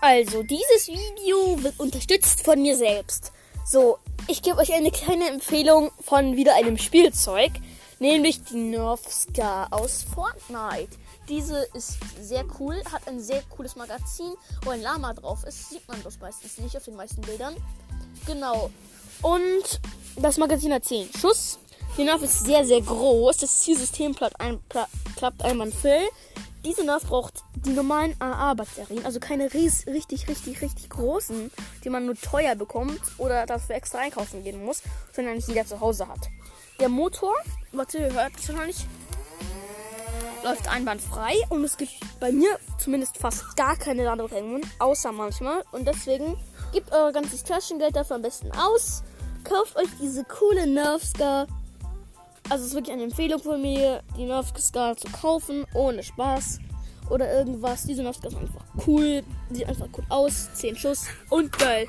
Also, dieses Video wird unterstützt von mir selbst. So, ich gebe euch eine kleine Empfehlung von wieder einem Spielzeug, nämlich die Nerf Scar aus Fortnite. Diese ist sehr cool, hat ein sehr cooles Magazin, wo ein Lama drauf ist. Sieht man das meistens nicht auf den meisten Bildern. Genau. Und das Magazin hat 10 Schuss. Die Nerf ist sehr, sehr groß. Das Zielsystem klappt, ein, klappt einwandfrei. Diese Nerf braucht die normalen AA-Batterien, also keine ries richtig, richtig, richtig großen, die man nur teuer bekommt oder dafür extra einkaufen gehen muss, sondern nicht jeder zu Hause hat. Der Motor, warte, ihr hört es noch läuft einwandfrei und es gibt bei mir zumindest fast gar keine Ladehemmungen, außer manchmal. Und deswegen gebt euer ganzes Taschengeld dafür am besten aus. Kauft euch diese coole Nerfscar also es ist wirklich eine Empfehlung von mir, die Nerfscar zu kaufen, ohne Spaß oder irgendwas. Diese Nerfscar ist einfach cool, sieht einfach cool aus, 10 Schuss und geil.